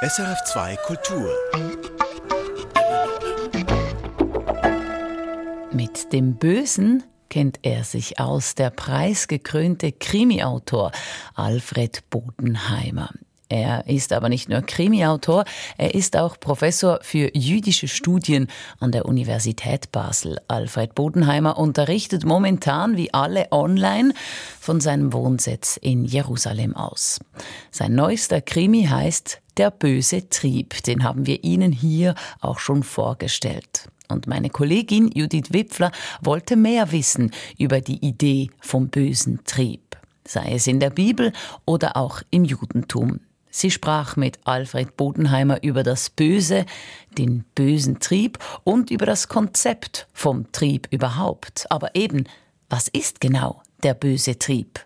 SRF2 Kultur. Mit dem Bösen kennt er sich aus, der preisgekrönte Krimiautor Alfred Bodenheimer. Er ist aber nicht nur Krimiautor, er ist auch Professor für jüdische Studien an der Universität Basel. Alfred Bodenheimer unterrichtet momentan wie alle online von seinem Wohnsitz in Jerusalem aus. Sein neuester Krimi heißt Der böse Trieb. Den haben wir Ihnen hier auch schon vorgestellt. Und meine Kollegin Judith Wipfler wollte mehr wissen über die Idee vom bösen Trieb, sei es in der Bibel oder auch im Judentum. Sie sprach mit Alfred Bodenheimer über das Böse, den bösen Trieb und über das Konzept vom Trieb überhaupt. Aber eben, was ist genau der böse Trieb?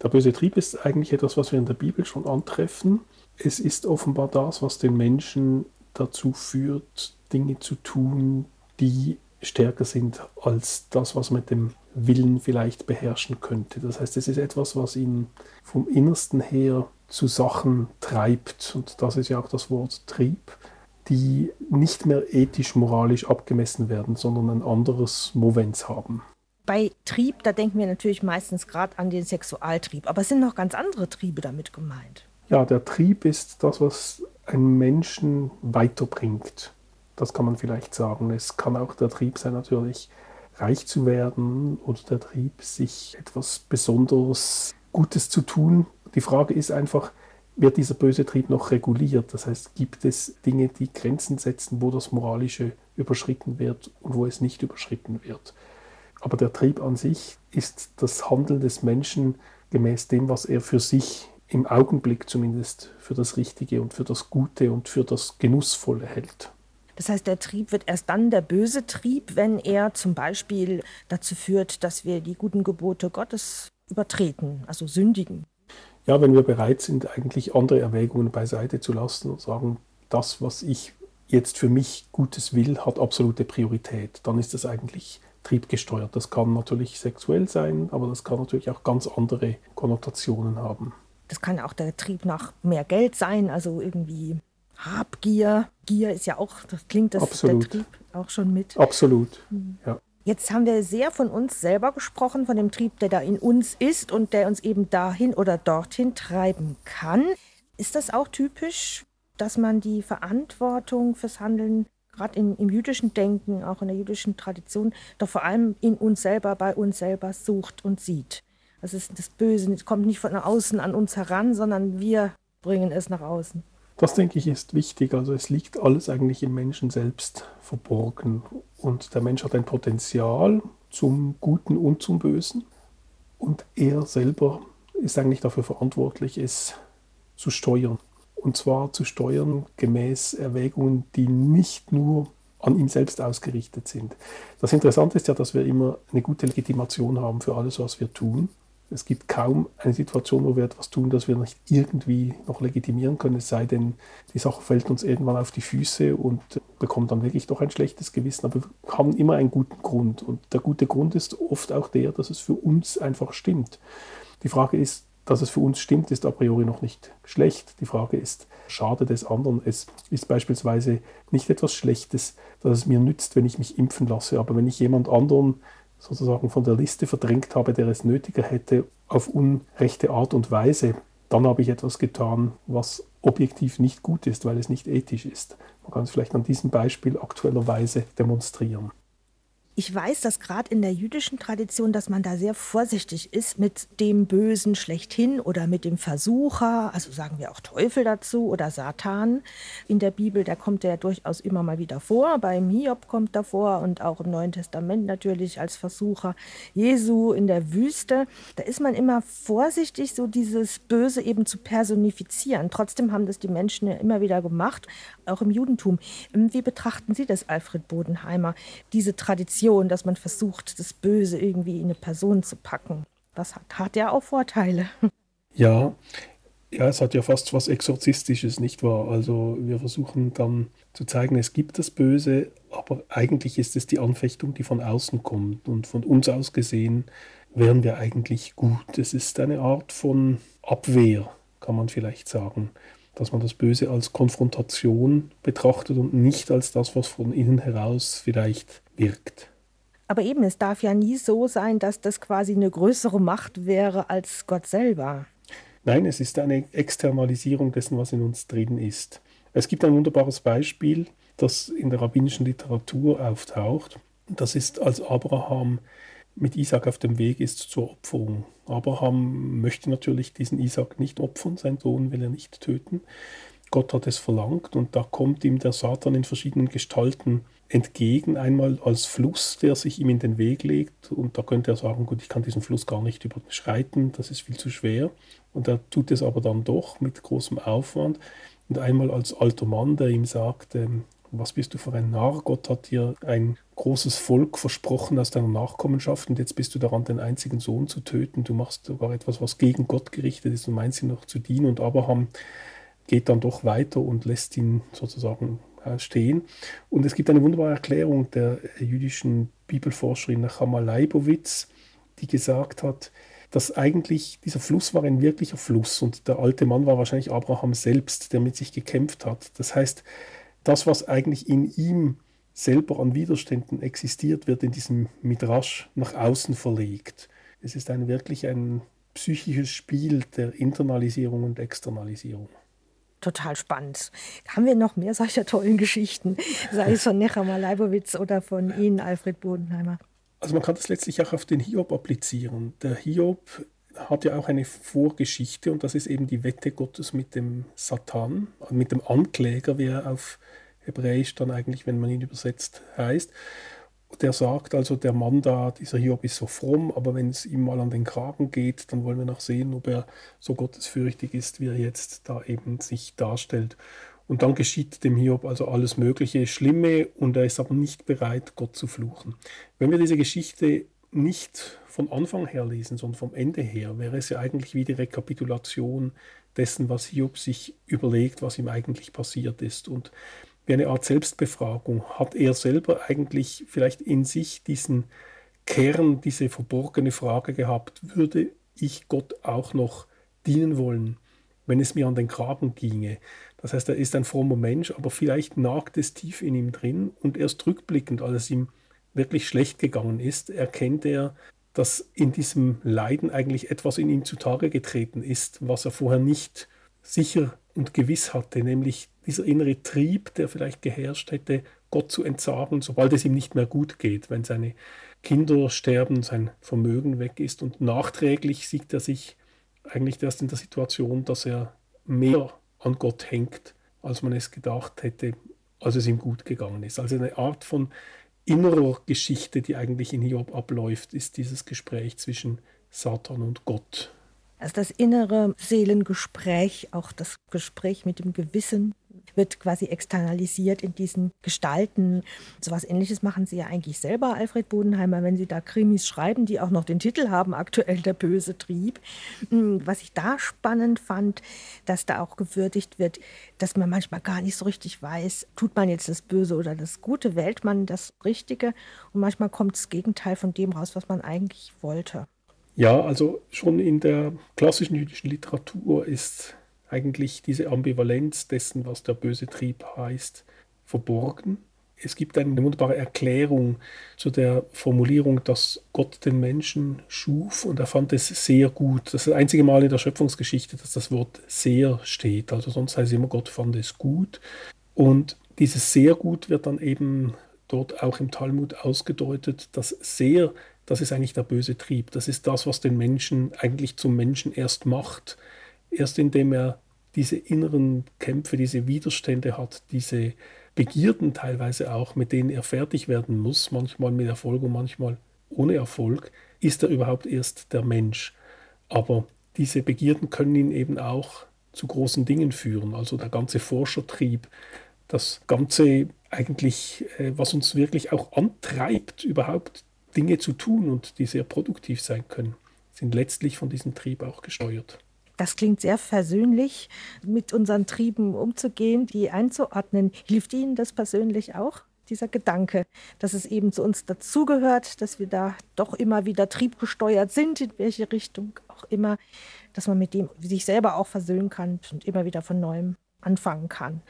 Der böse Trieb ist eigentlich etwas, was wir in der Bibel schon antreffen. Es ist offenbar das, was den Menschen dazu führt, Dinge zu tun, die stärker sind als das, was man mit dem Willen vielleicht beherrschen könnte. Das heißt, es ist etwas, was ihn vom Innersten her zu Sachen treibt, und das ist ja auch das Wort Trieb, die nicht mehr ethisch-moralisch abgemessen werden, sondern ein anderes Movens haben. Bei Trieb, da denken wir natürlich meistens gerade an den Sexualtrieb, aber es sind noch ganz andere Triebe damit gemeint. Ja, der Trieb ist das, was einen Menschen weiterbringt. Das kann man vielleicht sagen. Es kann auch der Trieb sein, natürlich reich zu werden oder der Trieb, sich etwas Besonderes Gutes zu tun, die Frage ist einfach, wird dieser böse Trieb noch reguliert? Das heißt, gibt es Dinge, die Grenzen setzen, wo das Moralische überschritten wird und wo es nicht überschritten wird? Aber der Trieb an sich ist das Handeln des Menschen gemäß dem, was er für sich im Augenblick zumindest für das Richtige und für das Gute und für das Genussvolle hält. Das heißt, der Trieb wird erst dann der böse Trieb, wenn er zum Beispiel dazu führt, dass wir die guten Gebote Gottes übertreten, also sündigen ja, wenn wir bereit sind, eigentlich andere Erwägungen beiseite zu lassen und sagen, das, was ich jetzt für mich Gutes will, hat absolute Priorität, dann ist das eigentlich triebgesteuert. Das kann natürlich sexuell sein, aber das kann natürlich auch ganz andere Konnotationen haben. Das kann auch der Trieb nach mehr Geld sein, also irgendwie Habgier. Gier ist ja auch, das klingt das Absolut. der Trieb auch schon mit. Absolut, mhm. ja. Jetzt haben wir sehr von uns selber gesprochen, von dem Trieb, der da in uns ist und der uns eben dahin oder dorthin treiben kann. Ist das auch typisch, dass man die Verantwortung fürs Handeln gerade im jüdischen Denken, auch in der jüdischen Tradition, doch vor allem in uns selber, bei uns selber sucht und sieht? Das ist das Böse, es kommt nicht von außen an uns heran, sondern wir bringen es nach außen. Das denke ich ist wichtig. Also es liegt alles eigentlich im Menschen selbst verborgen. Und der Mensch hat ein Potenzial zum Guten und zum Bösen. Und er selber ist eigentlich dafür verantwortlich, es zu steuern. Und zwar zu steuern gemäß Erwägungen, die nicht nur an ihm selbst ausgerichtet sind. Das Interessante ist ja, dass wir immer eine gute Legitimation haben für alles, was wir tun. Es gibt kaum eine Situation, wo wir etwas tun, das wir nicht irgendwie noch legitimieren können, es sei denn, die Sache fällt uns irgendwann auf die Füße und bekommt dann wirklich doch ein schlechtes Gewissen. Aber wir haben immer einen guten Grund. Und der gute Grund ist oft auch der, dass es für uns einfach stimmt. Die Frage ist, dass es für uns stimmt, ist a priori noch nicht schlecht. Die Frage ist, schade des anderen. Es ist beispielsweise nicht etwas Schlechtes, dass es mir nützt, wenn ich mich impfen lasse. Aber wenn ich jemand anderen sozusagen von der Liste verdrängt habe, der es nötiger hätte, auf unrechte Art und Weise, dann habe ich etwas getan, was objektiv nicht gut ist, weil es nicht ethisch ist. Man kann es vielleicht an diesem Beispiel aktuellerweise demonstrieren. Ich weiß, dass gerade in der jüdischen Tradition, dass man da sehr vorsichtig ist mit dem Bösen schlechthin oder mit dem Versucher, also sagen wir auch Teufel dazu oder Satan. In der Bibel, da kommt er ja durchaus immer mal wieder vor. Beim Hiob kommt er vor und auch im Neuen Testament natürlich als Versucher. Jesu in der Wüste, da ist man immer vorsichtig, so dieses Böse eben zu personifizieren. Trotzdem haben das die Menschen ja immer wieder gemacht, auch im Judentum. Wie betrachten Sie das, Alfred Bodenheimer, diese Tradition? Illusion, dass man versucht, das Böse irgendwie in eine Person zu packen. Das hat, hat ja auch Vorteile. Ja, ja, es hat ja fast was Exorzistisches, nicht wahr? Also wir versuchen dann zu zeigen, es gibt das Böse, aber eigentlich ist es die Anfechtung, die von außen kommt. Und von uns aus gesehen wären wir eigentlich gut. Es ist eine Art von Abwehr, kann man vielleicht sagen. dass man das Böse als Konfrontation betrachtet und nicht als das, was von innen heraus vielleicht wirkt. Aber eben, es darf ja nie so sein, dass das quasi eine größere Macht wäre als Gott selber. Nein, es ist eine Externalisierung dessen, was in uns drin ist. Es gibt ein wunderbares Beispiel, das in der rabbinischen Literatur auftaucht. Das ist, als Abraham mit Isaac auf dem Weg ist zur Opferung. Abraham möchte natürlich diesen Isaac nicht opfern, seinen Sohn will er nicht töten. Gott hat es verlangt und da kommt ihm der Satan in verschiedenen Gestalten entgegen. Einmal als Fluss, der sich ihm in den Weg legt und da könnte er sagen, gut, ich kann diesen Fluss gar nicht überschreiten, das ist viel zu schwer. Und er tut es aber dann doch mit großem Aufwand. Und einmal als alter Mann, der ihm sagt, ähm, was bist du für ein Narr? Gott hat dir ein großes Volk versprochen aus deiner Nachkommenschaft und jetzt bist du daran, den einzigen Sohn zu töten. Du machst sogar etwas, was gegen Gott gerichtet ist und meinst ihn noch zu dienen. Und Abraham geht dann doch weiter und lässt ihn sozusagen stehen. Und es gibt eine wunderbare Erklärung der jüdischen Bibelforscherin Nachama Leibowitz, die gesagt hat, dass eigentlich dieser Fluss war ein wirklicher Fluss und der alte Mann war wahrscheinlich Abraham selbst, der mit sich gekämpft hat. Das heißt, das, was eigentlich in ihm selber an Widerständen existiert, wird in diesem Midrash nach außen verlegt. Es ist ein, wirklich ein psychisches Spiel der Internalisierung und Externalisierung. Total spannend. Haben wir noch mehr solcher tollen Geschichten, sei es von Nechama Leibowitz oder von Ihnen, Alfred Bodenheimer? Also man kann das letztlich auch auf den Hiob applizieren. Der Hiob hat ja auch eine Vorgeschichte und das ist eben die Wette Gottes mit dem Satan, mit dem Ankläger, wie er auf Hebräisch dann eigentlich, wenn man ihn übersetzt, heißt. Der sagt also, der Mann da, dieser Hiob ist so fromm, aber wenn es ihm mal an den Kragen geht, dann wollen wir noch sehen, ob er so gottesfürchtig ist, wie er jetzt da eben sich darstellt. Und dann geschieht dem Hiob also alles Mögliche Schlimme und er ist aber nicht bereit, Gott zu fluchen. Wenn wir diese Geschichte nicht von Anfang her lesen, sondern vom Ende her, wäre es ja eigentlich wie die Rekapitulation dessen, was Hiob sich überlegt, was ihm eigentlich passiert ist. Und wie eine Art Selbstbefragung. Hat er selber eigentlich vielleicht in sich diesen Kern, diese verborgene Frage gehabt, würde ich Gott auch noch dienen wollen, wenn es mir an den Graben ginge? Das heißt, er ist ein frommer Mensch, aber vielleicht nagt es tief in ihm drin und erst rückblickend, als es ihm wirklich schlecht gegangen ist, erkennt er, dass in diesem Leiden eigentlich etwas in ihm zutage getreten ist, was er vorher nicht sicher und gewiss hatte, nämlich dieser innere Trieb, der vielleicht geherrscht hätte, Gott zu entsagen, sobald es ihm nicht mehr gut geht, wenn seine Kinder sterben, sein Vermögen weg ist. Und nachträglich sieht er sich eigentlich erst in der Situation, dass er mehr an Gott hängt, als man es gedacht hätte, als es ihm gut gegangen ist. Also eine Art von innerer Geschichte, die eigentlich in Hiob abläuft, ist dieses Gespräch zwischen Satan und Gott. Also das innere Seelengespräch, auch das Gespräch mit dem Gewissen wird quasi externalisiert in diesen Gestalten. So was ähnliches machen Sie ja eigentlich selber, Alfred Bodenheimer, wenn Sie da Krimis schreiben, die auch noch den Titel haben, aktuell der böse Trieb. Hm, was ich da spannend fand, dass da auch gewürdigt wird, dass man manchmal gar nicht so richtig weiß, tut man jetzt das Böse oder das Gute, wählt man das Richtige und manchmal kommt das Gegenteil von dem raus, was man eigentlich wollte. Ja, also schon in der klassischen jüdischen Literatur ist eigentlich diese Ambivalenz dessen, was der böse Trieb heißt, verborgen. Es gibt eine wunderbare Erklärung zu der Formulierung, dass Gott den Menschen schuf und er fand es sehr gut. Das ist das einzige Mal in der Schöpfungsgeschichte, dass das Wort sehr steht. Also sonst heißt es immer, Gott fand es gut. Und dieses sehr gut wird dann eben dort auch im Talmud ausgedeutet. Das sehr das ist eigentlich der böse Trieb. Das ist das, was den Menschen eigentlich zum Menschen erst macht. Erst indem er diese inneren Kämpfe, diese Widerstände hat, diese Begierden teilweise auch, mit denen er fertig werden muss, manchmal mit Erfolg und manchmal ohne Erfolg, ist er überhaupt erst der Mensch. Aber diese Begierden können ihn eben auch zu großen Dingen führen. Also der ganze Forschertrieb, das Ganze eigentlich, äh, was uns wirklich auch antreibt, überhaupt Dinge zu tun und die sehr produktiv sein können, sind letztlich von diesem Trieb auch gesteuert. Das klingt sehr versöhnlich, mit unseren Trieben umzugehen, die einzuordnen. Hilft Ihnen das persönlich auch? Dieser Gedanke, dass es eben zu uns dazugehört, dass wir da doch immer wieder triebgesteuert sind, in welche Richtung auch immer, dass man mit dem sich selber auch versöhnen kann und immer wieder von neuem anfangen kann.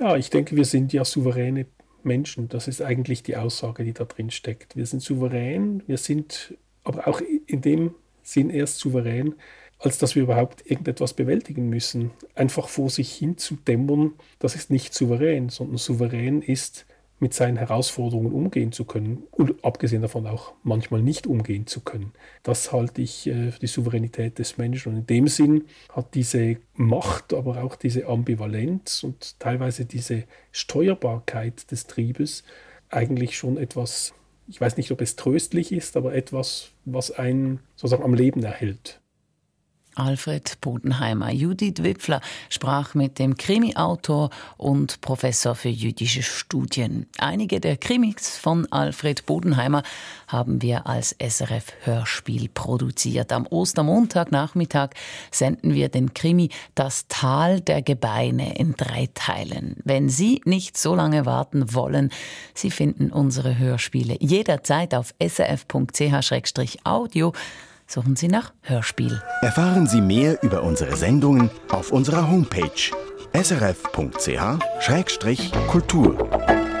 Ja, ich denke, wir sind ja souveräne Menschen. Das ist eigentlich die Aussage, die da drin steckt. Wir sind souverän, wir sind aber auch in dem Sinn erst souverän, als dass wir überhaupt irgendetwas bewältigen müssen. Einfach vor sich hin zu dämmern, das ist nicht souverän, sondern souverän ist, mit seinen Herausforderungen umgehen zu können und abgesehen davon auch manchmal nicht umgehen zu können. Das halte ich äh, für die Souveränität des Menschen und in dem Sinn hat diese Macht, aber auch diese Ambivalenz und teilweise diese Steuerbarkeit des Triebes eigentlich schon etwas, ich weiß nicht, ob es tröstlich ist, aber etwas, was einen sozusagen am Leben erhält. Alfred Bodenheimer. Judith Wipfler sprach mit dem Krimi-Autor und Professor für jüdische Studien. Einige der Krimis von Alfred Bodenheimer haben wir als SRF-Hörspiel produziert. Am Ostermontagnachmittag senden wir den Krimi Das Tal der Gebeine in drei Teilen. Wenn Sie nicht so lange warten wollen, Sie finden unsere Hörspiele jederzeit auf srf.ch-audio Suchen Sie nach Hörspiel. Erfahren Sie mehr über unsere Sendungen auf unserer Homepage srf.ch-kultur.